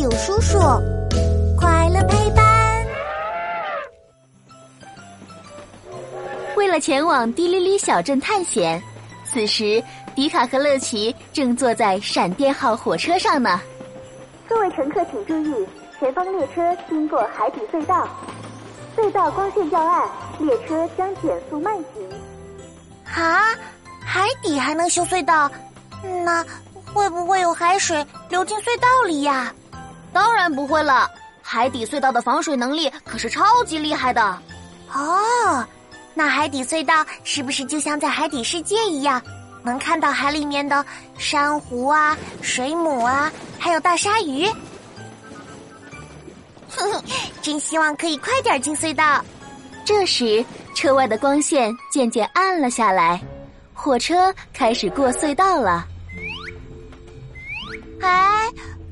友叔叔，快乐陪伴。为了前往滴哩哩小镇探险，此时迪卡和乐奇正坐在闪电号火车上呢。各位乘客请注意，前方列车经过海底隧道，隧道光线较暗，列车将减速慢行。啊，海底还能修隧道？那会不会有海水流进隧道里呀？当然不会了，海底隧道的防水能力可是超级厉害的。哦，那海底隧道是不是就像在海底世界一样，能看到海里面的珊瑚啊、水母啊，还有大鲨鱼？哼哼，真希望可以快点进隧道。这时，车外的光线渐渐暗了下来，火车开始过隧道了。哎，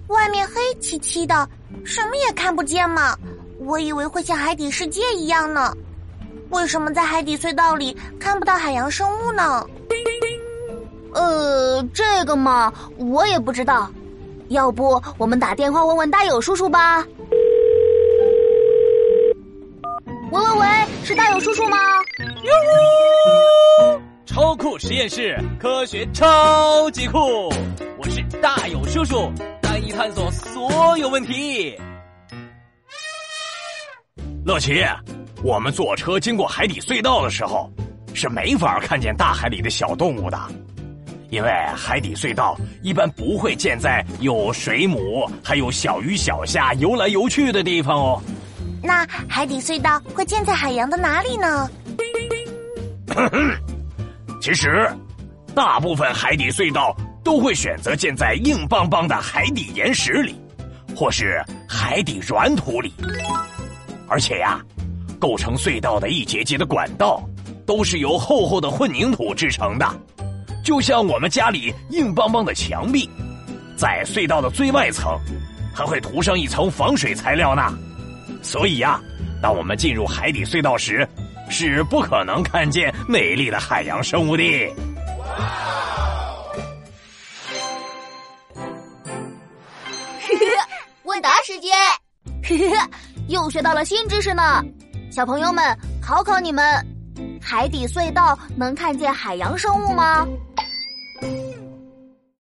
外面黑漆漆的，什么也看不见嘛。我以为会像海底世界一样呢。为什么在海底隧道里看不到海洋生物呢？呃，这个嘛，我也不知道。要不我们打电话问问大友叔叔吧？喂喂喂，是大友叔叔吗？哟呼！超酷实验室，科学超级酷！我是大友叔叔，带你探索所有问题。乐奇，我们坐车经过海底隧道的时候，是没法看见大海里的小动物的，因为海底隧道一般不会建在有水母还有小鱼小虾游来游去的地方哦。那海底隧道会建在海洋的哪里呢？其实，大部分海底隧道都会选择建在硬邦邦的海底岩石里，或是海底软土里。而且呀，构成隧道的一节节的管道，都是由厚厚的混凝土制成的，就像我们家里硬邦邦的墙壁。在隧道的最外层，还会涂上一层防水材料呢。所以呀，当我们进入海底隧道时，是不可能看见美丽的海洋生物的。啥时间，又学到了新知识呢。小朋友们，考考你们：海底隧道能看见海洋生物吗？